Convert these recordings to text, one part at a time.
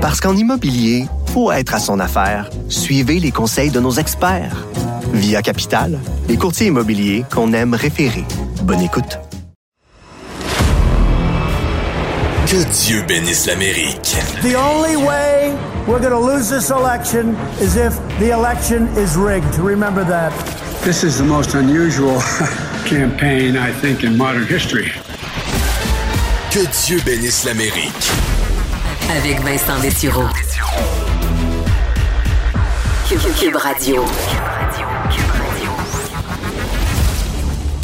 Parce qu'en immobilier, faut être à son affaire. Suivez les conseils de nos experts. Via Capital, les courtiers immobiliers qu'on aime référer. Bonne écoute. Que Dieu bénisse l'Amérique. The only way we're going to lose this election is if the election is rigged. Remember that. This is the most unusual campaign, I think, in modern history. Que Dieu bénisse l'Amérique. Avec Vincent Dessureau. Cube Radio.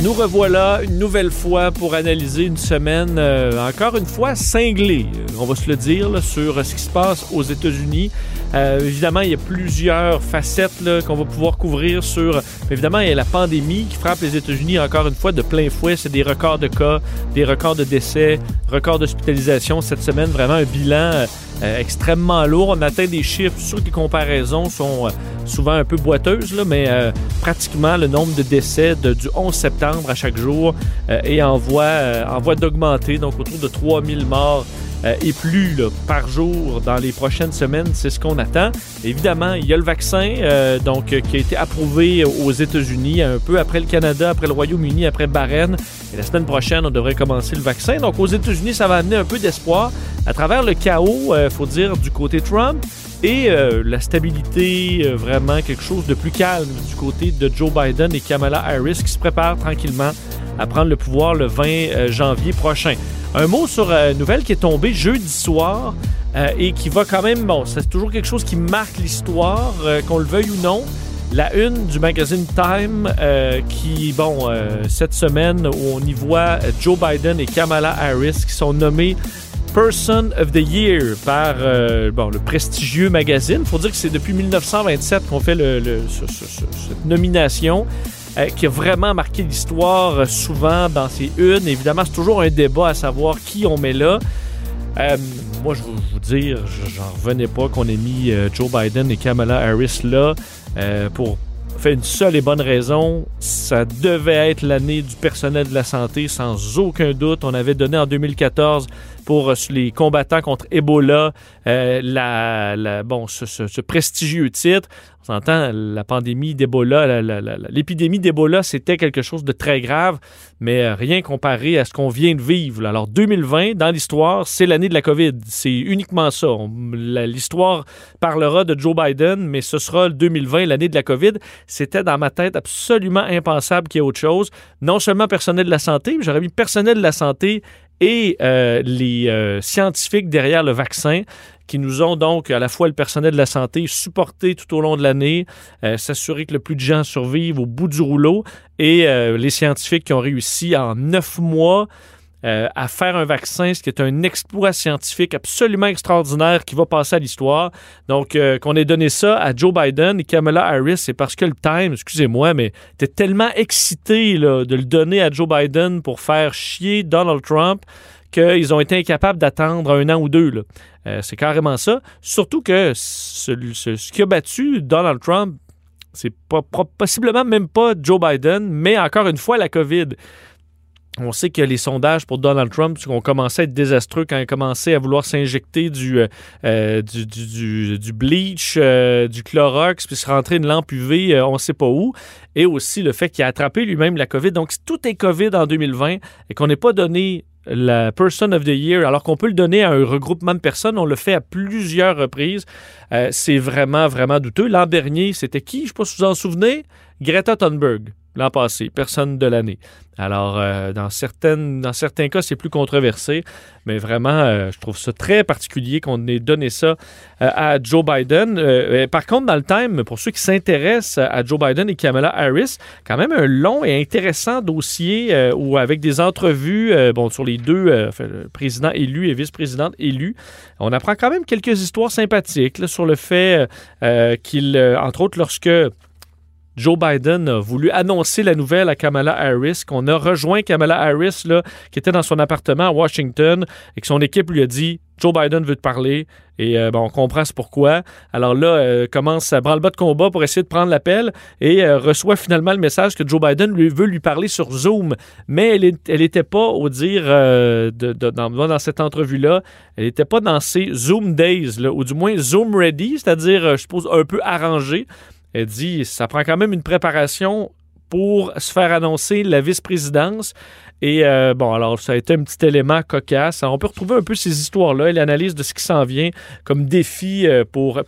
Nous revoilà une nouvelle fois pour analyser une semaine, euh, encore une fois, cinglée, euh, on va se le dire, sur ce qui se passe aux États-Unis. Euh, évidemment, il y a plusieurs facettes qu'on va pouvoir couvrir sur... Évidemment, il y a la pandémie qui frappe les États-Unis encore une fois de plein fouet. C'est des records de cas, des records de décès, records d'hospitalisation cette semaine. Vraiment un bilan euh, extrêmement lourd. On atteint des chiffres, sur les comparaisons sont euh, souvent un peu boiteuses, là, mais euh, pratiquement le nombre de décès du 11 septembre à chaque jour est en voie, en voie d'augmenter, donc autour de 3000 morts et plus par jour dans les prochaines semaines, c'est ce qu'on attend. Évidemment, il y a le vaccin donc, qui a été approuvé aux États-Unis un peu après le Canada, après le Royaume-Uni, après Bahreïn. La semaine prochaine, on devrait commencer le vaccin. Donc aux États-Unis, ça va amener un peu d'espoir à travers le chaos, il faut dire, du côté Trump et euh, la stabilité, euh, vraiment quelque chose de plus calme du côté de Joe Biden et Kamala Harris qui se préparent tranquillement à prendre le pouvoir le 20 euh, janvier prochain. Un mot sur une nouvelle qui est tombée jeudi soir et qui va quand même, bon, c'est toujours quelque chose qui marque l'histoire, qu'on le veuille ou non. La une du magazine Time qui, bon, cette semaine, où on y voit Joe Biden et Kamala Harris qui sont nommés Person of the Year par euh, le prestigieux magazine. Il faut dire que c'est depuis 1927 qu'on fait le, cette nomination. Euh, qui a vraiment marqué l'histoire euh, souvent dans ses unes. Évidemment, c'est toujours un débat à savoir qui on met là. moi, je vais vous dire, j'en revenais pas qu'on ait mis Joe Biden et Kamala Harris là pour fait une seule et bonne raison. Ça devait être l'année du personnel de la santé, sans aucun doute. On avait donné en 2014 pour euh, les combattants contre Ebola euh, la, ce, prestigieux titre. On s'entend, la pandémie d'Ebola, l'épidémie d'Ebola, c'était quelque chose de très grave, mais euh, rien comparé à ce qu'on vient de vivre. Alors 2020, dans l'histoire, c'est l'année de la COVID. C'est uniquement ça. L'histoire parlera de Joe Biden, mais ce sera 2020, l'année de la COVID. C'était dans ma tête absolument impensable qu'il y ait autre chose. Non seulement personnel de la santé, mais j'aurais mis personnel de la santé et euh, les euh, scientifiques derrière le vaccin qui nous ont donc à la fois le personnel de la santé supporté tout au long de l'année, euh, s'assurer que le plus de gens survivent au bout du rouleau et les scientifiques qui ont réussi en neuf mois euh, à faire un vaccin, ce qui est un exploit scientifique absolument extraordinaire qui va passer à l'histoire. Donc, euh, qu'on ait donné ça à Joe Biden et Kamala Harris, c'est parce que le Time, excusez-moi, mais était tellement excité là, de le donner à Joe Biden pour faire chier Donald Trump qu'ils ont été incapables d'attendre un an ou deux. Euh, c'est carrément ça. Surtout que ce, ce qui a battu Donald Trump, c'est pas, possiblement même pas Joe Biden, mais encore une fois la COVID. On sait que les sondages pour Donald Trump ont commencé à être désastreux quand il a commencé à vouloir s'injecter du, euh, euh, du, bleach, euh, du Clorox, puis se rentrer une lampe UV, on ne sait pas où. Et aussi le fait qu'il a attrapé lui-même la COVID. Donc, tout est COVID en 2020 et qu'on n'ait pas donné la Person of the Year, alors qu'on peut le donner à un regroupement de personnes, on le fait à plusieurs reprises. c'est vraiment, vraiment douteux. L'an dernier, c'était qui? Je ne sais pas si vous en souvenez. Greta Thunberg l'an passé, personne de l'année. Alors, euh, dans, certaines, dans certains cas, c'est plus controversé, mais vraiment, euh, je trouve ça très particulier qu'on ait donné ça euh, à Joe Biden. par contre, dans le time, pour ceux qui s'intéressent à Joe Biden et Kamala Harris, quand même un long et intéressant dossier où, avec des entrevues bon, sur les deux présidents élus et vice-présidentes élus, on apprend quand même quelques histoires sympathiques sur le fait qu'il, entre autres, lorsque Joe Biden a voulu annoncer la nouvelle à Kamala Harris, qu'on a rejoint Kamala Harris, qui était dans son appartement à Washington, et que son équipe lui a dit Joe Biden veut te parler. Et euh, on comprend c'est pourquoi. Alors là, euh, commence à branle-bas de combat pour essayer de prendre l'appel et euh, reçoit finalement le message que Joe Biden lui veut lui parler sur Zoom. Mais elle n'était pas, au dire, de, dans, cette entrevue-là, elle n'était pas dans ses Zoom Days, ou du moins Zoom Ready, c'est-à-dire, je suppose, un peu arrangé. Elle dit, ça prend quand même une préparation pour se faire annoncer la vice-présidence. Et euh, bon, alors ça a été un petit élément cocasse. on peut retrouver un peu ces histoires-là et l'analyse de ce qui s'en vient comme défi euh, pour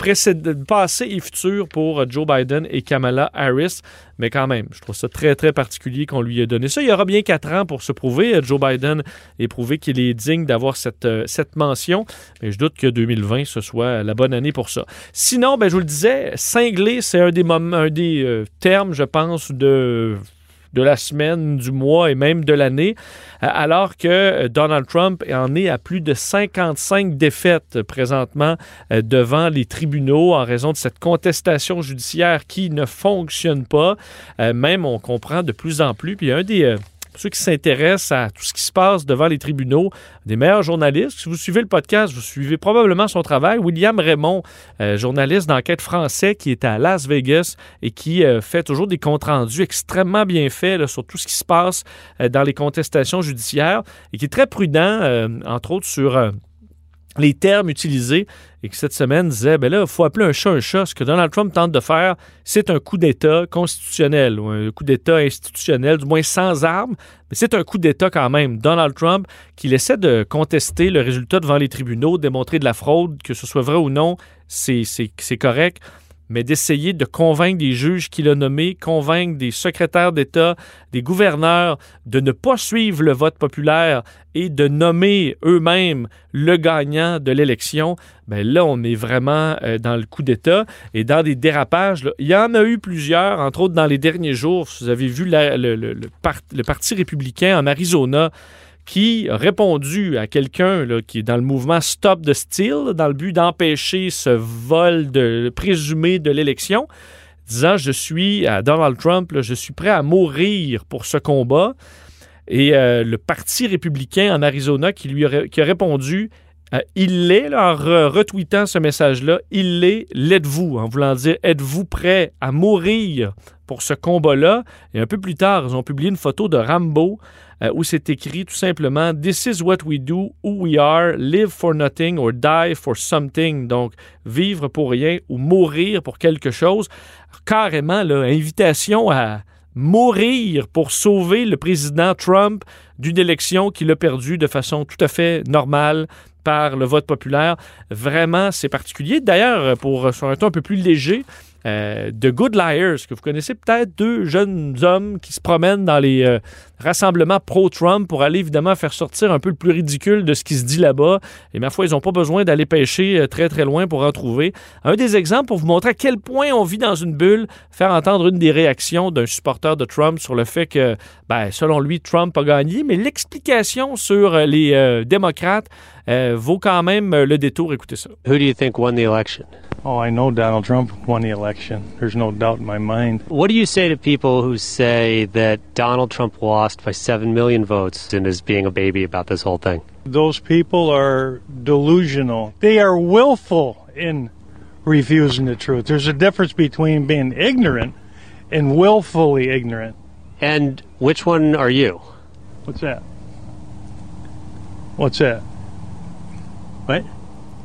passé et futur pour euh, Joe Biden et Kamala Harris. Mais quand même, je trouve ça très, très particulier qu'on lui ait donné ça. Il y aura bien quatre ans pour se prouver, Joe Biden, et prouver qu'il est digne d'avoir cette, cette mention. Mais je doute que 2020, ce soit la bonne année pour ça. Sinon, ben, je vous le disais, cinglé, c'est un des, un des termes, je pense, de de la semaine, du mois et même de l'année, euh, alors que euh, Donald Trump en est à plus de 55 défaites présentement euh, devant les tribunaux en raison de cette contestation judiciaire qui ne fonctionne pas. Même on comprend de plus en plus. Puis un des ceux qui s'intéressent à tout ce qui se passe devant les tribunaux, des meilleurs journalistes. Si vous suivez le podcast, vous suivez probablement son travail. William Raymond, euh, journaliste d'enquête français qui est à Las Vegas et qui euh, fait toujours des comptes rendus extrêmement bien faits sur tout ce qui se passe euh, dans les contestations judiciaires et qui est très prudent, entre autres, sur les termes utilisés et que cette semaine disait ben là, il faut appeler un chat un chat. Ce que Donald Trump tente de faire, c'est un coup d'État constitutionnel ou un coup d'État institutionnel, du moins sans armes, mais c'est un coup d'État quand même. Donald Trump, qui essaie de contester le résultat devant les tribunaux, démontrer de la fraude, que ce soit vrai ou non, c'est correct mais d'essayer de convaincre des juges qu'il a nommés, convaincre des secrétaires d'État, des gouverneurs de ne pas suivre le vote populaire et de nommer eux-mêmes le gagnant de l'élection, bien là, on est vraiment euh, dans le coup d'État et dans des dérapages. il y en a eu plusieurs, entre autres dans les derniers jours. Vous avez vu le Parti républicain en Arizona qui a répondu à quelqu'un qui est dans le mouvement Stop the Steal, dans le but d'empêcher ce vol présumé de l'élection, disant Je suis à Donald Trump, je suis prêt à mourir pour ce combat. Et euh, le Parti républicain en Arizona qui lui a répondu euh, il l'est, en retweetant ce message-là, il l'est, l'êtes-vous, en voulant dire êtes-vous prêt à mourir pour ce combat-là? Et un peu plus tard, ils ont publié une photo de Rambo euh, où c'est écrit tout simplement This is what we do, who we are, live for nothing or die for something. Donc, vivre pour rien ou mourir pour quelque chose. Carrément, là, invitation à mourir pour sauver le président Trump d'une élection qu'il a perdue de façon tout à fait normale par le vote populaire. Vraiment, c'est particulier. D'ailleurs, pour sur un ton un peu plus léger, euh, The Good Liars, que vous connaissez peut-être, deux jeunes hommes qui se promènent dans les euh, rassemblements pro-Trump pour aller évidemment faire sortir un peu le plus ridicule de ce qui se dit là-bas. Et ma foi, ils n'ont pas besoin d'aller pêcher euh, très très loin pour en trouver. Un des exemples pour vous montrer à quel point on vit dans une bulle, faire entendre une des réactions d'un supporter de Trump sur le fait que, ben, selon lui, Trump a gagné, mais l'explication sur les démocrates Euh, vaut quand même euh, le détour. Écoutez ça. Who do you think won the election? Oh, I know Donald Trump won the election. There's no doubt in my mind. What do you say to people who say that Donald Trump lost by 7 million votes and is being a baby about this whole thing? Those people are delusional. They are willful in refusing the truth. There's a difference between being ignorant and willfully ignorant. And which one are you? What's that? What's that?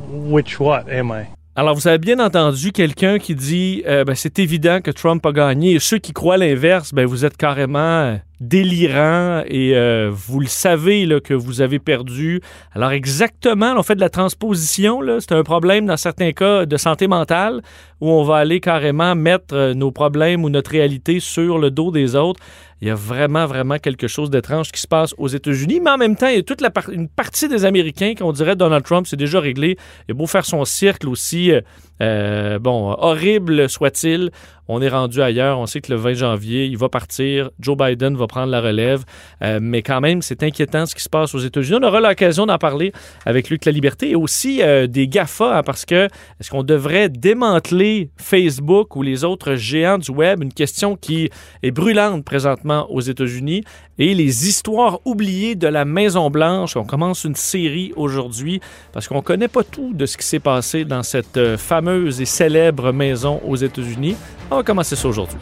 Which what am I? Alors, vous avez bien entendu quelqu'un qui dit euh, ben, c'est évident que Trump a gagné. Et ceux qui croient l'inverse, ben, vous êtes carrément euh, délirant et euh, vous le savez là, que vous avez perdu. Alors exactement, on fait de la transposition. C'est un problème dans certains cas de santé mentale où on va aller carrément mettre nos problèmes ou notre réalité sur le dos des autres. Il y a vraiment, vraiment quelque chose d'étrange qui se passe aux États-Unis, mais en même temps, il y a toute la une partie des Américains qui, on dirait, Donald Trump, c'est déjà réglé. Il a beau faire son cercle aussi, euh, euh, bon, horrible soit-il, on est rendu ailleurs. On sait que le 20 janvier, il va partir. Joe Biden va prendre la relève. Euh, mais quand même, c'est inquiétant ce qui se passe aux États-Unis. On aura l'occasion d'en parler avec Luc La Liberté et aussi euh, des GAFA, hein, parce que est-ce qu'on devrait démanteler Facebook ou les autres géants du web? Une question qui est brûlante présentement aux États-Unis. Et les histoires oubliées de la Maison-Blanche. On commence une série aujourd'hui parce qu'on ne connaît pas tout de ce qui s'est passé dans cette euh, fameuse et célèbre maison aux États-Unis. On va commencer ça aujourd'hui.